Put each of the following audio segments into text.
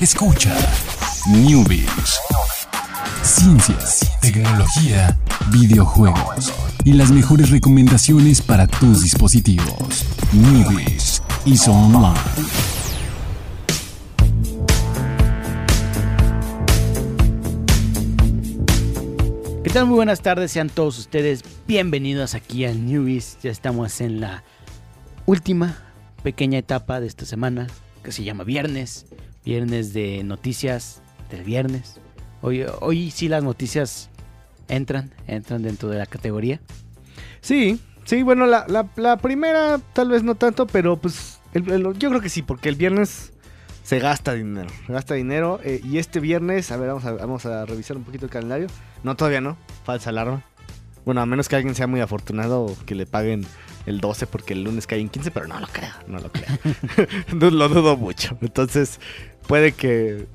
Escucha Newbies. Ciencias, tecnología, videojuegos y las mejores recomendaciones para tus dispositivos. Newbies y Online. ¿Qué tal? Muy buenas tardes, sean todos ustedes bienvenidos aquí a Newbies. Ya estamos en la última pequeña etapa de esta semana que se llama Viernes. Viernes de noticias del viernes. Hoy, hoy sí las noticias entran, entran dentro de la categoría. Sí, sí, bueno, la, la- la primera tal vez no tanto, pero pues el- el- yo creo que sí, porque el viernes se gasta dinero, se gasta dinero eh, y este viernes, a ver, vamos a, vamos a revisar un poquito el calendario. No, todavía no, falsa alarma. Bueno, a menos que alguien sea muy afortunado que le paguen el 12 porque el lunes cae en 15, pero no lo creo, no lo creo. Lo dudo mucho. Entonces, puede que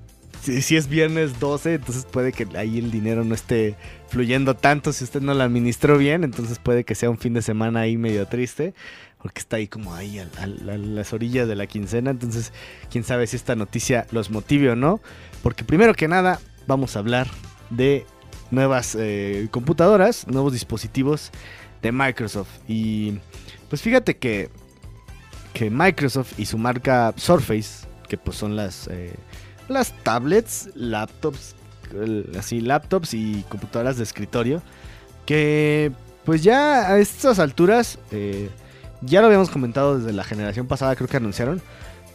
si, es viernes 12, entonces puede que ahí el dinero no esté fluyendo tanto. Si usted no lo administró bien, entonces puede que sea un fin de semana ahí medio triste, porque está ahí como ahí a, las orillas de la quincena, entonces quién sabe si esta noticia los motive o no, porque primero que nada vamos a hablar de nuevas eh, computadoras, nuevos dispositivos de Microsoft. Y pues fíjate que que Microsoft y su marca Surface, que pues son las eh, las tablets, laptops, el- así laptops y computadoras de escritorio, que pues ya a estas alturas, eh, ya lo habíamos comentado desde la generación pasada, creo que anunciaron,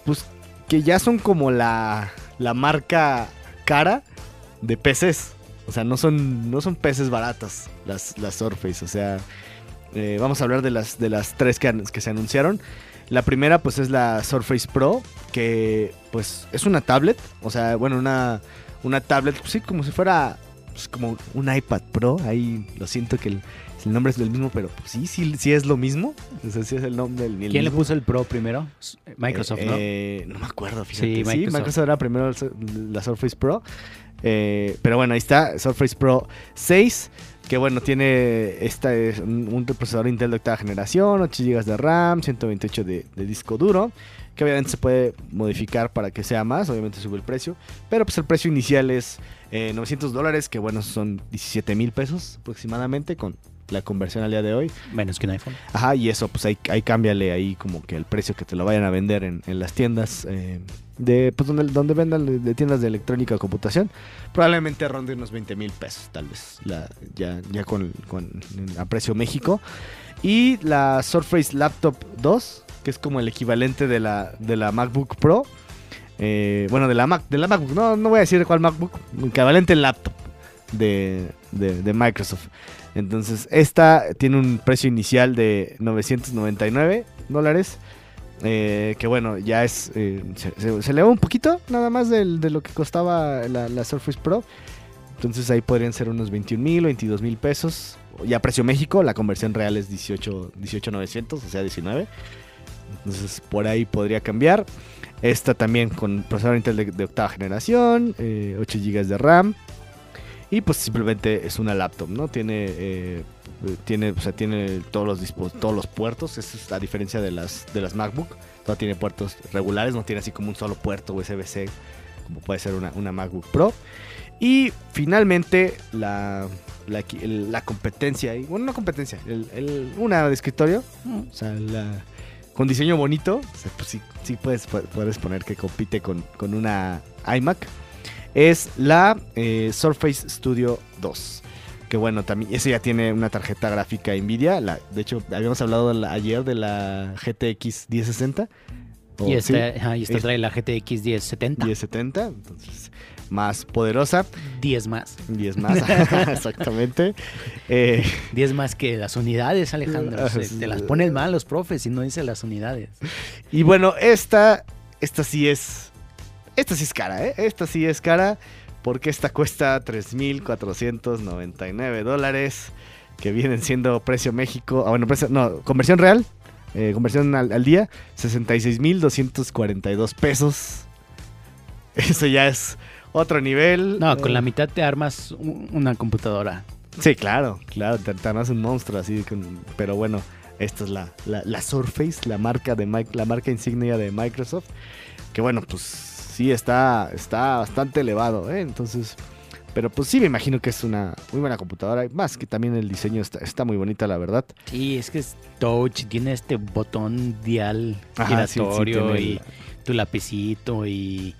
pues que ya son como la, la marca cara de PCs. O sea, no son, no son PCs baratas las, las Surface. O sea, eh, vamos a hablar de las, de las tres que, que se anunciaron. La primera pues es la Surface Pro, que pues es una tablet, o sea, bueno, una, una tablet, pues, sí, como si fuera pues, como un iPad Pro, ahí lo siento que el, el nombre es el mismo, pero pues sí, sí, sí es lo mismo, o sea, sí es el nombre del ¿Quién le puso el Pro primero? S- Microsoft, Eh, ¿no? eh, no me acuerdo, fíjate. Sí, Sí, Microsoft. Microsoft. era primero la Surface Pro. Eh, pero bueno, ahí está, Surface Pro 6. Que bueno, tiene esta es un, un procesador Intel de octava generación, 8 GB de RAM, 128 de, de disco duro. Que obviamente se puede modificar para que sea más, obviamente sube el precio. Pero pues el precio inicial es eh, 900 dólares, que bueno, son 17 mil pesos aproximadamente con la conversión al día de hoy. Menos que un iPhone. Ajá, y eso, pues ahí, ahí cámbiale ahí como que el precio que te lo vayan a vender en, en las tiendas eh, de, pues donde, donde vendan de, de tiendas de electrónica o computación. Probablemente ronde unos 20 mil pesos, tal vez, la, ya, ya con, con a precio México. Y la Surface Laptop 2, que es como el equivalente de la, de la MacBook Pro. Eh, bueno, de la, Mac, de la MacBook, no, no voy a decir cuál MacBook, equivalente laptop de, de, Microsoft. Entonces, esta tiene un precio inicial de 999 dólares. eh, que bueno, ya es. eh, se, se, se eleva un poquito nada más del- de, lo que costaba la, Surface Pro. Entonces ahí podrían ser unos 21 mil, 22 mil pesos. Ya precio México, la conversión real es 18 18,900, o sea 19. Entonces por ahí podría cambiar. Esta también con procesador Intel de, octava generación, eh, 8 GB de RAM. Y pues simplemente es una laptop, ¿no? Tiene, eh, tiene, o sea, tiene todos los todos los puertos. Esa es la diferencia de las, de las MacBook. Toda tiene puertos regulares, no tiene así como un solo puerto USB-C, como puede ser una, una MacBook Pro. Y finalmente la, la, competencia, bueno, no competencia, el- el- una de escritorio, o sea, la, con diseño bonito, o sea, pues sí, sí puedes, pu- puedes poner que compite con, con una iMac, es la eh, Surface Studio 2. Que bueno, también ese ya tiene una tarjeta gráfica Nvidia. La, de hecho, habíamos hablado la- ayer de la GTX 1060. o y sí, esta, y esta es- trae la GTX 1070. 1070, entonces más poderosa. 10 más. 10 más, exactamente. Eh, 10 más que las unidades, Alejandro. Se- te las ponen mal los profes y no dice las unidades. y bueno, esta, esta sí es, esta sí es cara, ¿eh? Esta sí es cara porque esta cuesta 3.499 dólares, que vienen siendo precio México, ah, bueno, precio, no, conversión real, eh, conversión al, al día, 66.242 pesos. Eso ya es otro nivel. No, con Eh, la mitad te armas un- una computadora. Sí, claro, claro, te, te armas un monstruo así, con- pero bueno, esta es la, la, la Surface, la marca de la marca insignia de Microsoft, que bueno, pues sí está, está bastante elevado, ¿eh? Entonces, pero pues sí me imagino que es una muy buena computadora. Y más que también el diseño está, está muy bonita, la verdad. Sí, es que es touch, tiene este botón dial Ajá, sí, sí, giratorio y el- tu lapicito y...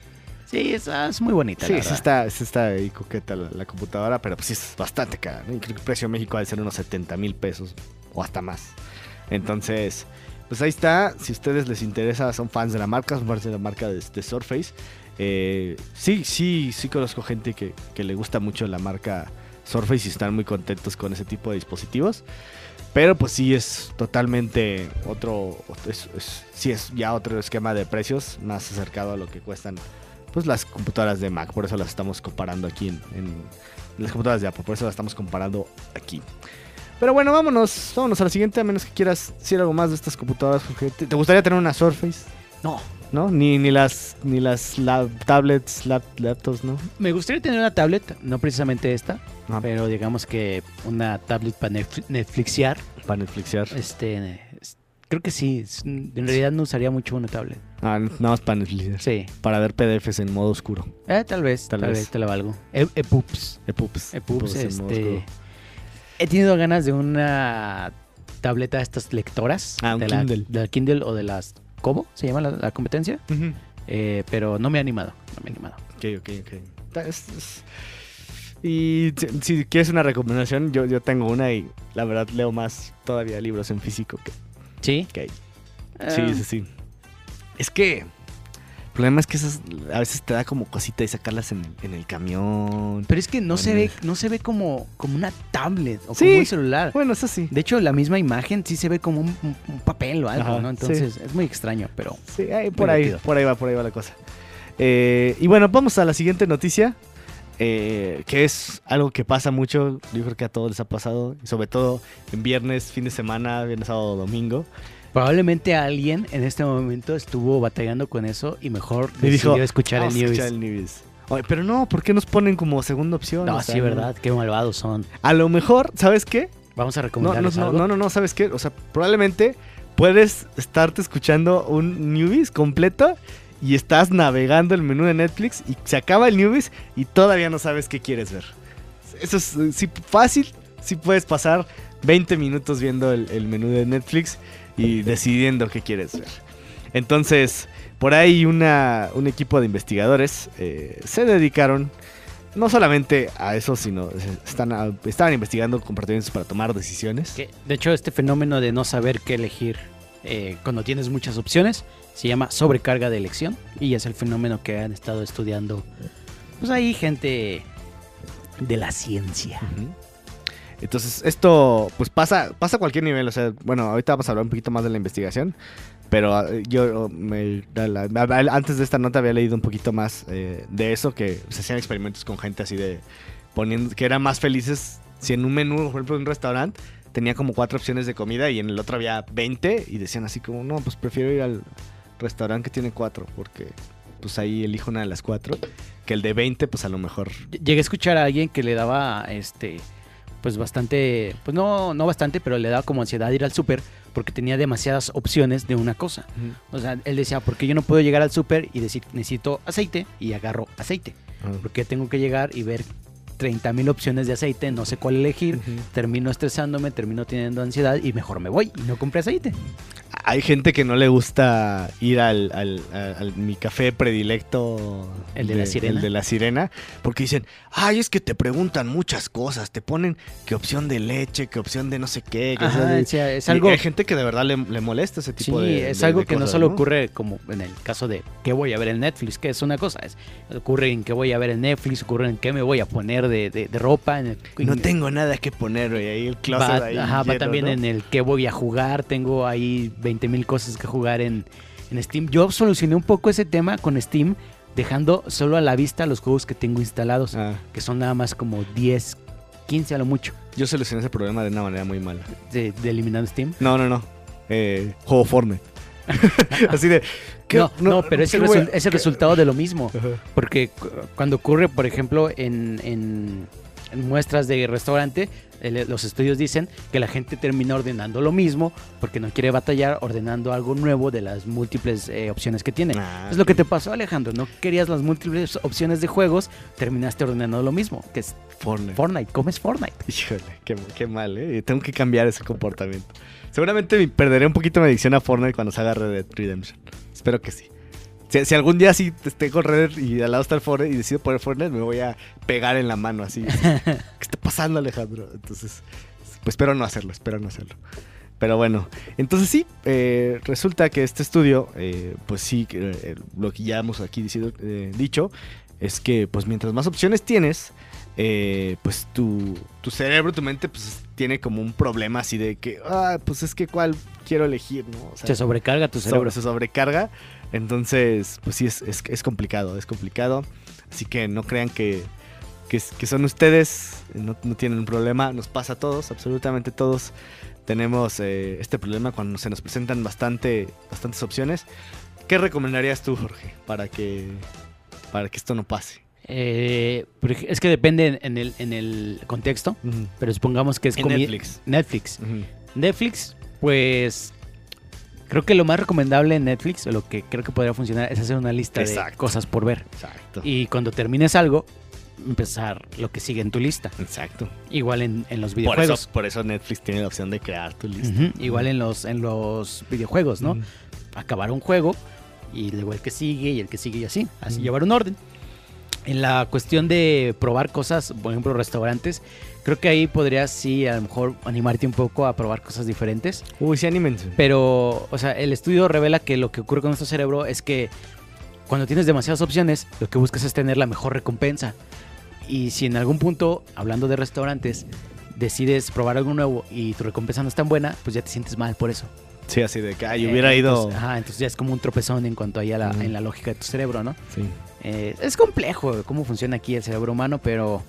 Sí, es, es muy bonita, Sí, la sí está, sí está ahí coqueta la, la computadora, pero pues sí es bastante cara. creo que el precio en México ha de ser unos 70 mil pesos o hasta más. Entonces, pues ahí está. Si a ustedes les interesa, son fans de la marca, son fans de la marca de, Surface. eh, sí, sí, sí conozco gente que, le gusta mucho la marca Surface y están muy contentos con ese tipo de dispositivos. Pero pues sí es totalmente otro, sí es ya otro esquema de precios más acercado a lo que cuestan pues las computadoras de Mac, por eso las estamos comparando aquí en, en- las computadoras de Apple, por eso las estamos comparando aquí. Pero bueno, vámonos, vámonos a la siguiente, a menos que quieras decir algo más de estas computadoras. Jorge. ¿Te, te gustaría tener una Surface? No, ¿No? Ni, ni las, ni las lab- tablets, lap- laptops, ¿no? me gustaría tener una tablet, no precisamente esta, Ah. pero digamos que una tablet para Netf- Netflixear, Para Netflixear. este, es- creo que sí, en realidad no usaría mucho una tablet. Ah, nada más para Netflixear. Sí, Para ver PDFs en modo oscuro. eh, tal vez, Tal tal, vez. vez. te la valgo. E- EPUBs. EPUBs. EPUBs, EPUBs en modo este, oscuro. He tenido ganas de una tableta de estas lectoras. Ah, un de la, Kindle. de la Kindle o de las ¿Cómo se llama la, la competencia? Eh, pero no me he animado, no me he animado. Ok, ok, ok. Y si, si quieres una recomendación, yo, yo tengo una y la verdad leo más todavía libros en físico que, ¿Sí? que. Eh, Sí, sí, sí. Es que problema es que esas a veces te da como cosita y sacarlas en, en el camión. Pero es que no se ve, no se ve como, como una tablet o Sí. como un celular. Bueno, eso sí. De hecho, la misma imagen sí se ve como un, papel o algo, Ajá, ¿no? Entonces es muy extraño, pero Sí, ahí, por ahí, por ahí va, por ahí va la cosa. Eh, y bueno, vamos a la siguiente noticia, eh, que es algo que pasa mucho, yo creo que a todos les ha pasado, sobre todo en viernes, fin de semana, viernes, sábado, domingo. Probablemente alguien en este momento estuvo batallando con eso y mejor Y decidió dijo, escuchar el "Vamos a news. escuchar el Newbies". Oye, pero no, ¿por qué nos ponen como segunda opción? No, O sea, sí, verdad, qué malvados son. A lo mejor, ¿sabes qué? Vamos a No, no, no, algo. no, no, no, ¿sabes qué? O sea, probablemente puedes estarte escuchando un Newbies completo y estás navegando el menú de Netflix y se acaba el Newbies y todavía no sabes qué quieres ver. Eso es eh, sí, fácil, sí puedes pasar 20 minutos viendo el, el menú de Netflix y decidiendo qué quieres ver. Entonces, por ahí una, un equipo de investigadores eh, se dedicaron no solamente a eso, sino están, a- estaban investigando comportamientos para tomar decisiones. Que, de hecho, este fenómeno de no saber qué elegir eh, cuando tienes muchas opciones se llama sobrecarga de elección y es el fenómeno que han estado estudiando. Pues ahí gente de la ciencia. Entonces, esto pues pasa, pasa a cualquier nivel. O sea, bueno, ahorita vamos a hablar un poquito más de la investigación. Pero eh, yo la- antes de esta nota había leído un poquito más eh, de eso, que se hacían experimentos con gente así de poniendo que eran más felices si en un menú, por ejemplo, en un restaurante, tenía como cuatro opciones de comida y en el otro había 20 y decían así como, no, pues prefiero ir al restaurante que tiene cuatro porque pues ahí elijo una de las cuatro, que el de 20 pues a lo mejor... Llegué a escuchar a alguien que le daba este pues bastante, pues no, no bastante, pero le daba como ansiedad ir al súper porque tenía demasiadas opciones de una cosa. O sea, él decía, porque yo no puedo llegar al súper y decir, necesito aceite y agarro aceite. Ah. Porque tengo que llegar y ver 30 mil opciones de aceite, no sé cuál elegir, termino estresándome, termino teniendo ansiedad y mejor me voy y no compré aceite. Hay gente que no le gusta ir al, al- al- al- mi café predilecto. ¿El de la sirena? El de la sirena. Porque dicen, ay, es que te preguntan muchas cosas. Te ponen qué opción de leche, qué opción de no sé qué. qué Ajá, opción de- o sea, es Y algo... hay gente que de verdad le, le molesta ese Sí, tipo de es de- algo que no solo ocurre como en el caso de qué voy a ver en Netflix, que es una cosa, es, ocurre en qué voy a ver en Netflix, ocurre en qué me voy a poner de, de- de ropa. En el, No en- tengo nada que poner, güey. Ahí el closet va, ahí ajá, va también ¿no? en el qué voy a jugar, tengo ahí 20 mil cosas que jugar en, en Steam. Yo solucioné un poco ese tema con Steam, dejando solo a la vista los juegos que tengo instalados, Ah, que son nada más como 10, 15 a lo mucho, yo solucioné ese problema de una manera muy mala. de, de eliminando Steam. No, no, no. Eh, juego Fortnite. Así de. ¿Qué- No, no, pero es el, ¿qué voy a- resu- es el resultado de lo mismo. Ajá. Porque cu- cuando ocurre, por ejemplo, en, en, muestras de restaurante, el- los estudios dicen que la gente termina ordenando lo mismo porque no quiere batallar ordenando algo nuevo de las múltiples eh, opciones que tiene. Ah, es lo que te pasó, Alejandro. No querías las múltiples opciones de juegos, terminaste ordenando lo mismo, que es Fortnite. Fortnite. Comes Fortnite. Híjole, qué, qué mal, ¿eh? Tengo que cambiar ese comportamiento. Seguramente me perderé un poquito mi adicción a Fortnite cuando salga Red Dead Redemption. Espero que sí. Si, si algún día sí esté con y al lado está el Fortnite y decido poner Fortnite, me voy a pegar en la mano así. así. ¿Qué está pasando, Alejandro? Entonces, pues espero no hacerlo, espero no hacerlo. Pero bueno, entonces sí, eh, resulta que este estudio, eh, pues sí, eh, lo que ya hemos aquí dicido- eh, dicho, es que pues mientras más opciones tienes, pues tu, tu cerebro, tu mente, pues tiene como un problema así de que, ah, pues es que cuál quiero elegir, ¿no? O sea, Se sobrecarga tu cerebro. se sobrecarga. Entonces, pues sí, es, es, es complicado, es complicado. Así que no crean que, que, que son ustedes, no, no tienen un problema. Nos pasa a todos, absolutamente todos. Tenemos eh, este problema cuando se nos presentan bastante, bastantes opciones. ¿Qué recomendarías tú, Jorge, para que, para que esto no pase? Eh, es que depende en- el, en el contexto, pero supongamos que es En Netflix. Netflix. Ujú. Netflix, pues creo que lo más recomendable en Netflix, o lo que creo que podría funcionar, es hacer una lista de cosas por ver. Exacto. Y cuando termines algo, empezar lo que sigue en tu lista. Exacto. Igual en, en los Por videojuegos. eso, por eso Netflix tiene la opción de crear tu lista. Igual en los, en los videojuegos, ¿no? Ujú. Acabar un juego y luego el que sigue y el que sigue y así. Así llevar un orden. En la cuestión de probar cosas, por ejemplo, restaurantes, creo que ahí podrías sí a lo mejor animarte un poco a probar cosas diferentes. Uy, sí, anímense. Pero, o sea, el estudio revela que lo que ocurre con nuestro cerebro es que cuando tienes demasiadas opciones, lo que buscas es tener la mejor recompensa. Y si en algún punto, hablando de restaurantes, decides probar algo nuevo y tu recompensa no es tan buena, pues ya te sientes mal por eso. Sí, así de que, ay, Eh, hubiera ido... Entonces, ajá, entonces ya es como un tropezón en cuanto ahí a la, en la lógica de tu cerebro, ¿no? Sí. Eh, es complejo cómo funciona aquí el cerebro humano, pero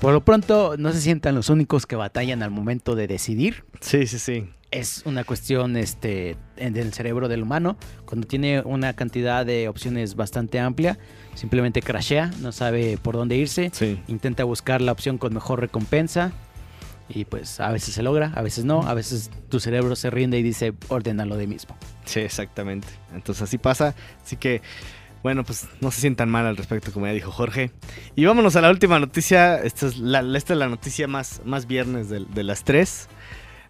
por lo pronto no se sientan los únicos que batallan al momento de decidir Sí, sí, sí. es una cuestión este, en el cerebro del humano. Cuando tiene una cantidad de opciones bastante amplia, simplemente crashea, no sabe por dónde irse, Sí. intenta buscar la opción con mejor recompensa. Y pues a veces se logra, a veces no, a veces tu cerebro se rinde y dice, ordénalo de mismo. Sí, exactamente. Entonces así pasa. Así que, bueno, pues no se sientan mal al respecto, como ya dijo Jorge. Y vámonos a la última noticia. Esta es la, esta es la noticia más, más viernes de, las tres.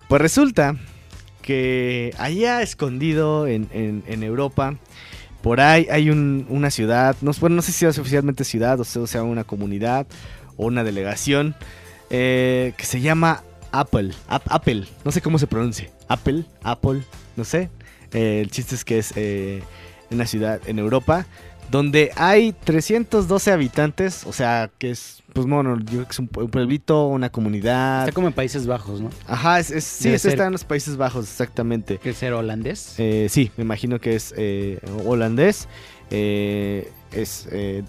Pues resulta que allá escondido en, en- Europa, por ahí hay un- una ciudad, no, sé si es oficialmente ciudad o sea, una comunidad o una delegación, eh, que se llama Apple. Ap- Apple, no sé cómo se pronuncia. Apple, Apple, no sé. Eh, el chiste es que es eh, una ciudad en Europa donde hay 312 habitantes, o sea, que es, pues bueno, yo creo que es un, pue- un pueblito, una comunidad. Está como en Países Bajos, ¿no? Ajá, es, es- sí, está en los Países Bajos, exactamente. Que ser holandés. Eh, sí, me imagino que es eh, holandés. Eh, es, eh,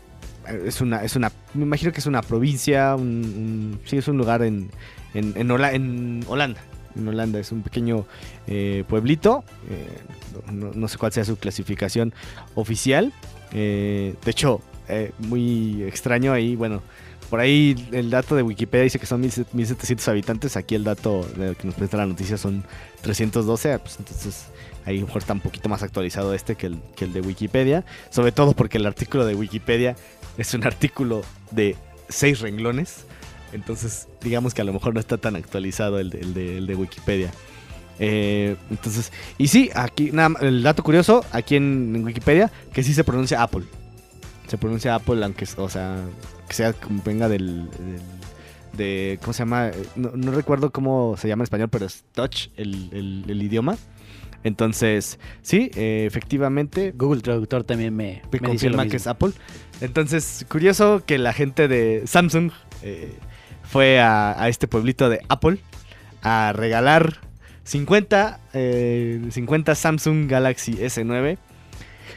es, una, es una. Me imagino que es una provincia. Un, un- sí, es un lugar en, en, en Hola- en Holanda. En Holanda es un pequeño eh, pueblito. eh, no, sé cuál sea su clasificación oficial. Eh, de hecho, muy extraño ahí. Bueno, por ahí el dato de Wikipedia dice que son 1700 habitantes. Aquí el dato que nos presenta la noticia son 312. Pues entonces ahí mejor está un poquito más actualizado este que el, que el de Wikipedia. Sobre todo porque el artículo de Wikipedia es un artículo de seis renglones. Entonces, digamos que a lo mejor no está tan actualizado el de, el de- el de Wikipedia. Eh, entonces, y sí, aquí, nada, el dato curioso, aquí en, en Wikipedia, que sí se pronuncia Apple. Se pronuncia Apple, aunque, o sea, que sea, como venga del, del- de, ¿cómo se llama? No, no recuerdo cómo se llama en español, pero es Touch el, el- el idioma. Entonces, sí, eh, efectivamente, Google Traductor también me, me me dice lo confirma mismo. que es Apple. Entonces, curioso que la gente de Samsung eh, fue a, a este pueblito de Apple a regalar 50, eh, 50 Samsung Galaxy S9.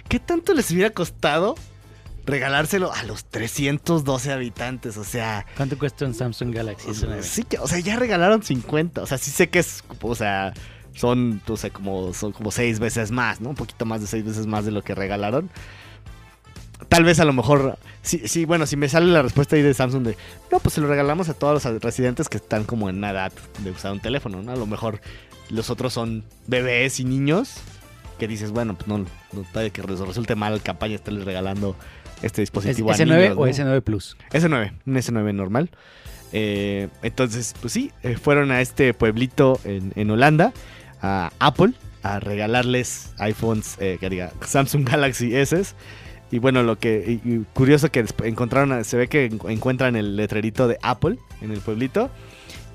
¿Qué tanto les hubiera costado regalárselo a los 312 habitantes? O sea, ¿Cuánto cuesta un Samsung Galaxy S9? sí, que- o sea, ya regalaron 50. O sea, sí sé que es, o sea, son, o sea, como, son como seis veces más, ¿no? Un poquito más de seis veces más de lo que regalaron. Tal vez a lo mejor, sí, sí, bueno, si me sale la respuesta ahí de Samsung de, no, pues se lo regalamos a todos los residentes que están como en edad de usar un teléfono, ¿no? A lo mejor los otros son bebés y niños que dices, bueno, pues no, no puede que resulte mal campaña estarles regalando este ¿Es dispositivo a S9 niños, o ¿no? S9 Plus? S9, un S9 normal. Eh, entonces, pues sí, eh, fueron a este pueblito en, en Holanda, a Apple, a regalarles iPhones, eh, que diga, Samsung Galaxy S. Y bueno, lo que y- y curioso que encontraron, se ve que en- encuentran el letrerito de Apple en el pueblito.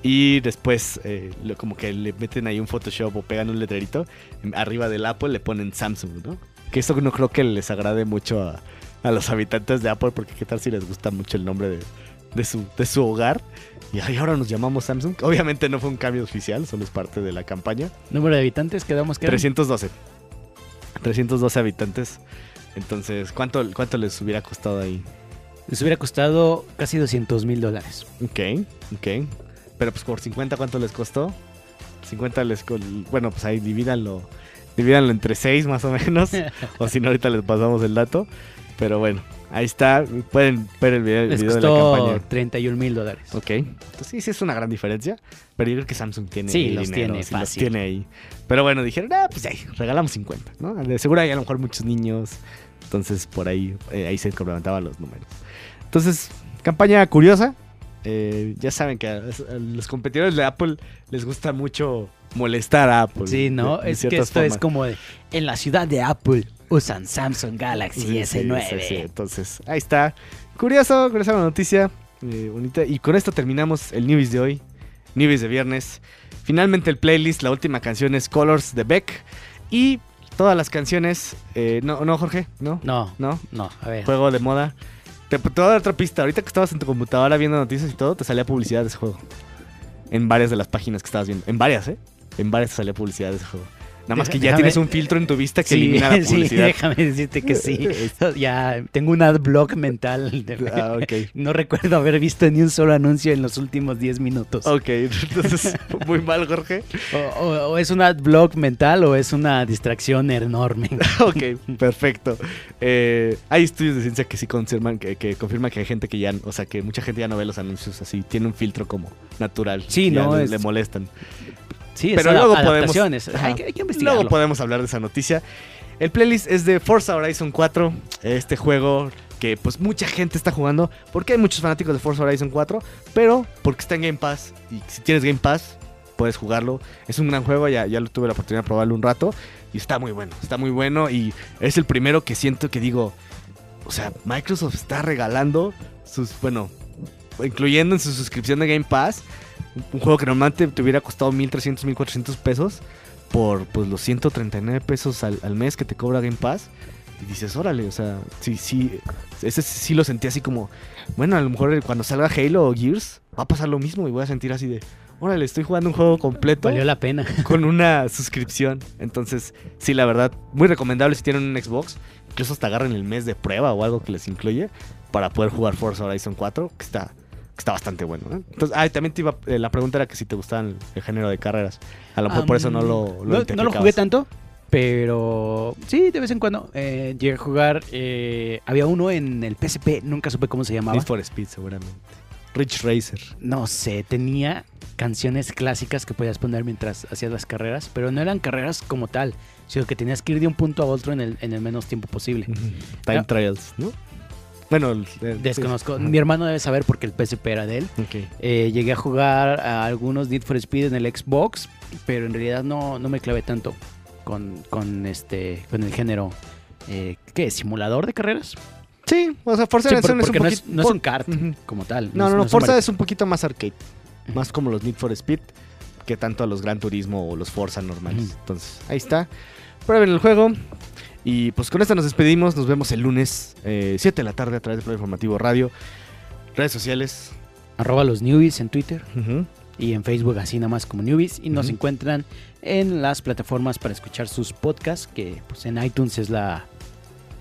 Y después, eh, lo- como que le meten ahí un Photoshop o pegan un letrerito. Arriba del Apple le ponen Samsung, ¿no? Que esto no creo que les agrade mucho a, a los habitantes de Apple, porque qué tal si les gusta mucho el nombre de, de su, de su hogar. Y ay, ahora nos llamamos Samsung. Obviamente no fue un cambio oficial, solo es parte de la campaña. Número de habitantes, quedamos que eran? 312. 312 habitantes. Entonces, ¿cuánto, ¿cuánto les hubiera costado ahí? Les hubiera costado casi 200 mil dólares. Ok, ok. Pero pues por 50, ¿cuánto les costó? 50 les... Bueno, pues ahí divídanlo. Divídanlo entre 6 más o menos. o si no, ahorita les pasamos el dato. Pero bueno, ahí está. Pueden ver el video, el Les video de la costó campaña. 31 mil dólares. Ok. Entonces sí, sí es una gran diferencia. Pero yo creo que Samsung tiene Sí, los dinero, tiene sí los tiene ahí. Pero bueno, dijeron, ah, pues ahí, regalamos 50, ¿no? De seguro hay a lo mejor muchos niños. Entonces por ahí, eh, ahí se complementaban los números. Entonces, campaña curiosa. Eh, ya saben que a, a los competidores de Apple les gusta mucho molestar a Apple. Sí, ¿no? de- de es que esto es como de, en la ciudad de Apple usan Samsung Galaxy Sí, sí, S9. sí, sí. Entonces, ahí está. Curioso, curiosa la noticia. eh, bonita. Y con esto terminamos el Newbies de hoy. Newbies de viernes. Finalmente el playlist, la última canción es Colors de Beck. Y todas las canciones. eh, no, no, Jorge, no. No, No. no, a ver. Juego de moda. Te, te voy a dar otra pista. Ahorita que estabas en tu computadora viendo noticias y todo, te salía publicidad de ese juego. En varias de las páginas que estabas viendo. En varias, ¿eh? En varias salía publicidad de ese juego. Nada más que ya Déjame- tienes un filtro en tu vista que Sí, elimina la sí, publicidad. déjame decirte que sí. ya tengo un adblock mental. de- Ah, ok. No recuerdo haber visto ni un solo anuncio en los últimos 10 minutos. Ok, entonces, muy mal, Jorge. O, o- o es un adblock mental o es una distracción enorme. Ok, perfecto. Eh, hay estudios de ciencia que sí confirman que, que confirman que hay gente que ya, o sea, que mucha gente ya no ve los anuncios así, tiene un filtro como natural. Sí, no, es- le molestan. Sí, Pero luego podemos-. Hay, que- hay que. Luego podemos hablar de esa noticia. El playlist es de Forza Horizon 4, este juego que pues mucha gente está jugando, porque hay muchos fanáticos de Forza Horizon 4, pero porque está en Game Pass y si tienes Game Pass puedes jugarlo. Es un gran juego, ya, ya lo tuve la oportunidad de probarlo un rato y está muy bueno, está muy bueno y es el primero que siento que digo, o sea, Microsoft está regalando sus, bueno, incluyendo en su suscripción de Game Pass, un- juego que normalmente te hubiera costado 1300, 1400 pesos por pues los 139 pesos al, al mes que te cobra Game Pass. Y dices, órale, o sea, sí, sí, ese sí lo sentí así como, bueno, a lo mejor cuando salga Halo o Gears va a pasar lo mismo y voy a sentir así de, órale, estoy jugando un juego completo Valió la pena. con una suscripción. Entonces, sí, la verdad, muy recomendable si tienen un Xbox. Incluso hasta agarren el mes de prueba o algo que les incluye para poder jugar Forza Horizon 4, que está, está bastante bueno. ¿eh? Entonces, ah, también te iba, eh, la pregunta era que si te gustaban el, género de carreras. A lo mejor por eso no lo, lo no, no lo jugué tanto, pero sí, de vez en cuando eh, llegué a jugar. eh, había uno en el PSP, nunca supe cómo se llamaba. Need for Speed, seguramente. Rich Racer. No sé, tenía canciones clásicas que podías poner mientras hacías las carreras, pero no eran carreras como tal, sino que tenías que ir de un punto a otro en el, en el menos tiempo posible. Time. Trials, ¿no? Bueno, el- el- Desconozco. Mi hermano debe saber porque el PSP era de él. Eh, llegué a jugar a algunos Need for Speed en el Xbox, pero en realidad no, no me clavé tanto con, con este con el género. Eh, ¿Qué? ¿Simulador de carreras? Sí, o sea, Forza Sí, Horizon por- es un porque no, poquito... es, no es un kart como tal. No, no, no, Forza es un poquito más arcade. Más como los Need for Speed que tanto a los Gran Turismo o los Forza normales. Entonces, ahí está. Prueben el juego. Y pues con esto nos despedimos. Nos vemos el lunes, eh, 7 de la tarde, a través de Plan Informativo Radio. Redes sociales. Arroba los newbies en Twitter y en Facebook así nada más como newbies. Y nos encuentran en las plataformas para escuchar sus podcasts, que pues en iTunes es la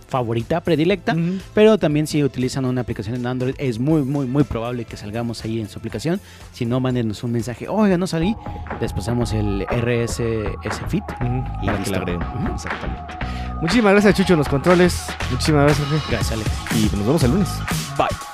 favorita, predilecta. Pero también si utilizan una aplicación en Android, es muy, muy, muy probable que salgamos ahí en su aplicación. Si no, mándenos un mensaje, oiga, no salí. Les pasamos el RSS. Ujú. Y Para que listo. la agreguen. Exactamente. Muchísimas gracias, Chucho, en los controles. Muchísimas gracias, Jorge. Gracias, Alex. Y nos vemos el lunes. Bye.